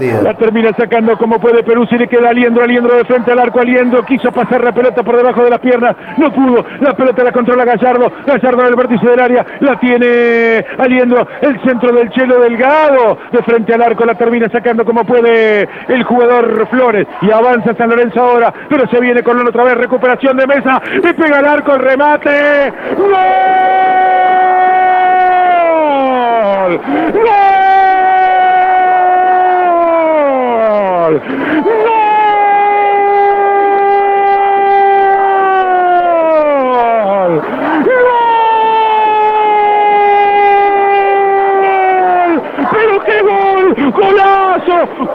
La termina sacando como puede Peruzzi, le queda Aliendro, Aliendro de frente al arco, Aliendro quiso pasar la pelota por debajo de las piernas, no pudo, la pelota la controla Gallardo, Gallardo en el vértice del área, la tiene Aliendro, el centro del Chelo Delgado, de frente al arco, la termina sacando como puede el jugador Flores, y avanza San Lorenzo ahora, pero se viene con otra vez, recuperación de mesa, y pega el arco, el remate, ¡Gol! Paul.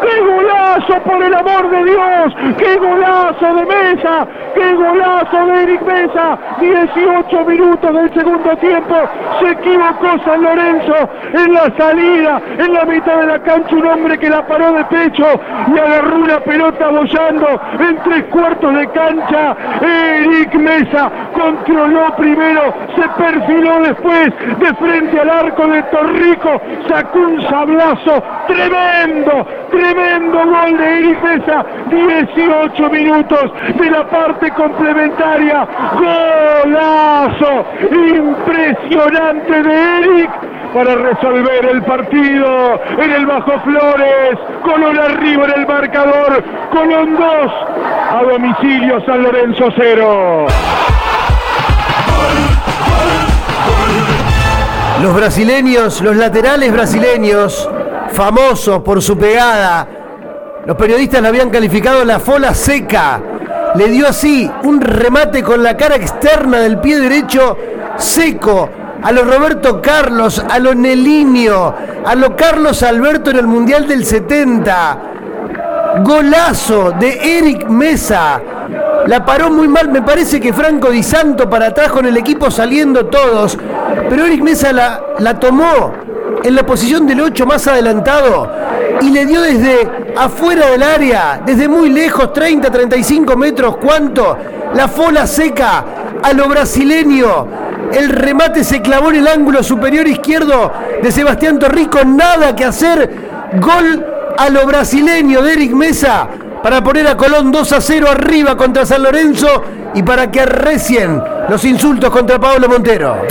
¡Qué golazo por el amor de Dios! ¡Qué golazo de Mesa! ¡Qué golazo de Eric Mesa! 18 minutos del segundo tiempo. Se equivocó San Lorenzo en la salida, en la mitad de la cancha. Un hombre que la paró de pecho y agarró una pelota bollando en tres cuartos de cancha. Eric Mesa controló primero, se perfiló después de frente al arco de Torrico, sacó un sablazo tremendo, tremendo gol de Eric Mesa. 18 minutos de la parte complementaria. Golazo impresionante de Eric para resolver el partido en el Bajo Flores. Colón arriba en el marcador. Colón 2 a domicilio San Lorenzo 0. Los brasileños, los laterales brasileños, famosos por su pegada, los periodistas la habían calificado la fola seca le dio así un remate con la cara externa del pie derecho seco a lo Roberto Carlos, a lo Nelinio, a lo Carlos Alberto en el Mundial del 70. Golazo de Eric Mesa. La paró muy mal, me parece que Franco Di Santo para atrás con el equipo saliendo todos. Pero Eric Mesa la, la tomó en la posición del 8 más adelantado y le dio desde afuera del área, desde muy lejos, 30, 35 metros, ¿cuánto? La fola seca a lo brasileño. El remate se clavó en el ángulo superior izquierdo de Sebastián Torrico, nada que hacer. Gol a lo brasileño de Eric Mesa para poner a Colón 2 a 0 arriba contra San Lorenzo y para que arrecien los insultos contra Pablo Montero.